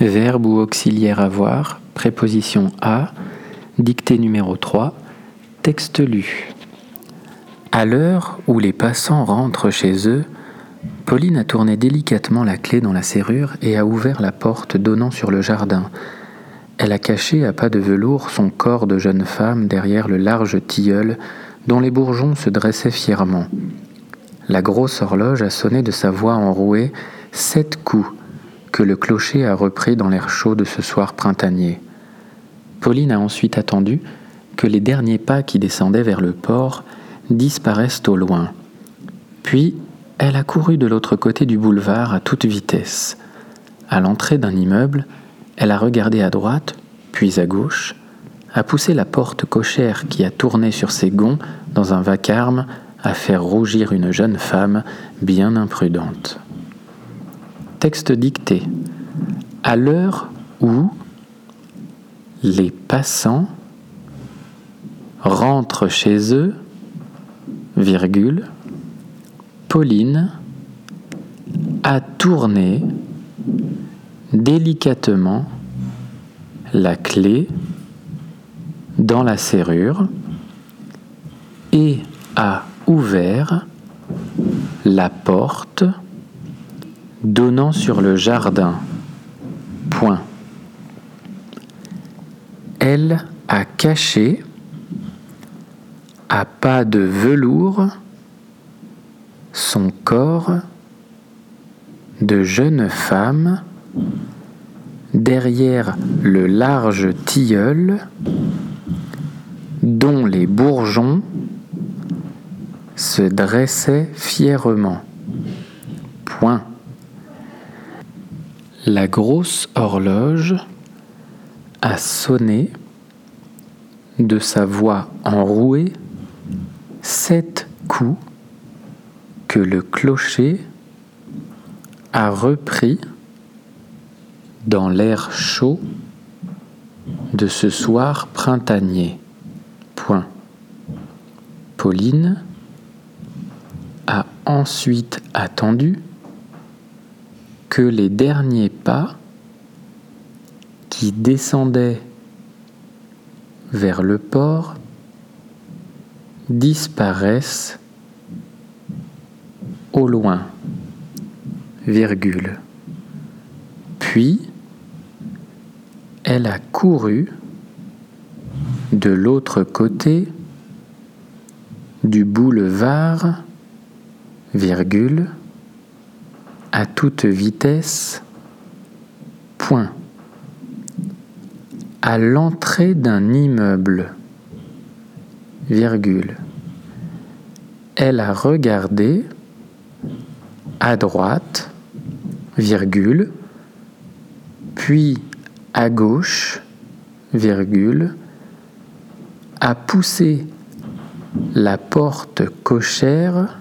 Verbe ou auxiliaire avoir, préposition à, dictée numéro 3, texte lu. À l'heure où les passants rentrent chez eux, Pauline a tourné délicatement la clé dans la serrure et a ouvert la porte donnant sur le jardin. Elle a caché à pas de velours son corps de jeune femme derrière le large tilleul dont les bourgeons se dressaient fièrement. La grosse horloge a sonné de sa voix enrouée sept coups que le clocher a repris dans l'air chaud de ce soir printanier. Pauline a ensuite attendu que les derniers pas qui descendaient vers le port disparaissent au loin. Puis elle a couru de l'autre côté du boulevard à toute vitesse. À l'entrée d'un immeuble, elle a regardé à droite, puis à gauche, a poussé la porte cochère qui a tourné sur ses gonds dans un vacarme à faire rougir une jeune femme bien imprudente. Texte dicté. À l'heure où les passants rentrent chez eux, virgule, Pauline a tourné délicatement la clé dans la serrure et a ouvert la porte donnant sur le jardin. Point. Elle a caché à pas de velours son corps de jeune femme derrière le large tilleul dont les bourgeons se dressaient fièrement. Point. La grosse horloge a sonné de sa voix enrouée sept coups que le clocher a repris dans l'air chaud de ce soir printanier. Pauline a ensuite attendu que les derniers pas qui descendaient vers le port disparaissent au loin. Puis, elle a couru de l'autre côté du boulevard, à toute vitesse, point, à l'entrée d'un immeuble, virgule. Elle a regardé à droite, virgule, puis à gauche, virgule, a poussé la porte cochère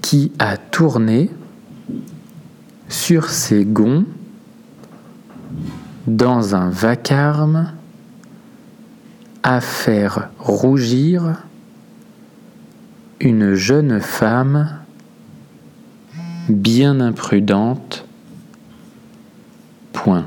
qui a tourné sur ses gonds dans un vacarme à faire rougir une jeune femme bien imprudente. Point.